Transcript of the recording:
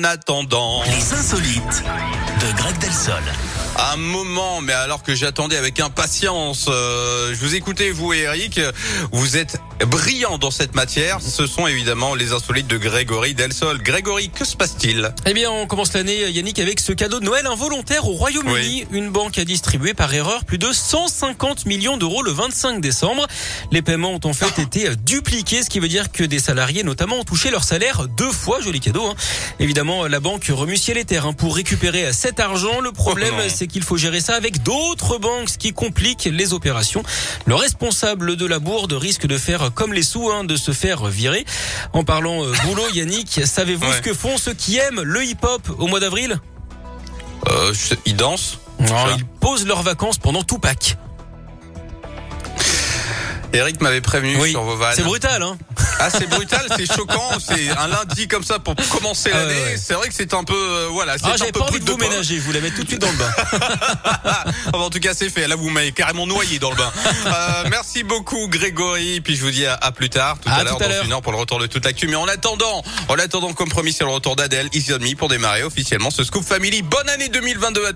en attendant. Les insolites de Greg Delsol. Un moment, mais alors que j'attendais avec impatience. Euh, je vous écoutais, vous et Eric. Vous êtes brillant dans cette matière. Ce sont évidemment les insolites de Grégory Delsol. Grégory, que se passe-t-il? Eh bien, on commence l'année, Yannick, avec ce cadeau de Noël involontaire au Royaume-Uni. Une banque a distribué par erreur plus de 150 millions d'euros le 25 décembre. Les paiements ont en fait été dupliqués, ce qui veut dire que des salariés notamment ont touché leur salaire deux fois. Joli cadeau. Hein. Évidemment, la banque remue ciel et terre hein, pour récupérer cet argent. Le problème, Oh c'est qu'il faut gérer ça avec d'autres banques, ce qui complique les opérations. Le responsable de la bourde risque de faire comme les sous, hein, de se faire virer. En parlant euh, boulot, Yannick, savez-vous Ouais. ce que font ceux qui aiment le hip-hop au mois d'avril? Euh, je- Il danse Non, Ils posent leurs vacances pendant tout Pâques. Eric m'avait prévenu Oui, sur vos vannes. c'est brutal, hein Ah, c'est brutal, c'est choquant. C'est un lundi comme ça pour commencer Ah, l'année. ouais. C'est vrai que c'est un peu, euh, voilà, c'est Ah, un peu pas envie de vous pain. ménager, vous la mettre tout de suite dans le bain. Enfin, en tout cas, c'est fait. Là, vous m'avez carrément noyé dans le bain. Euh, merci beaucoup, Grégory. Puis je vous dis à, à plus tard, tout À à l'heure, dans une heure pour le retour de toute l'actu. Mais en attendant, en attendant, comme promis, c'est le retour d'Adèle, Me pour démarrer officiellement ce Scoop Family. Bonne année 2022 à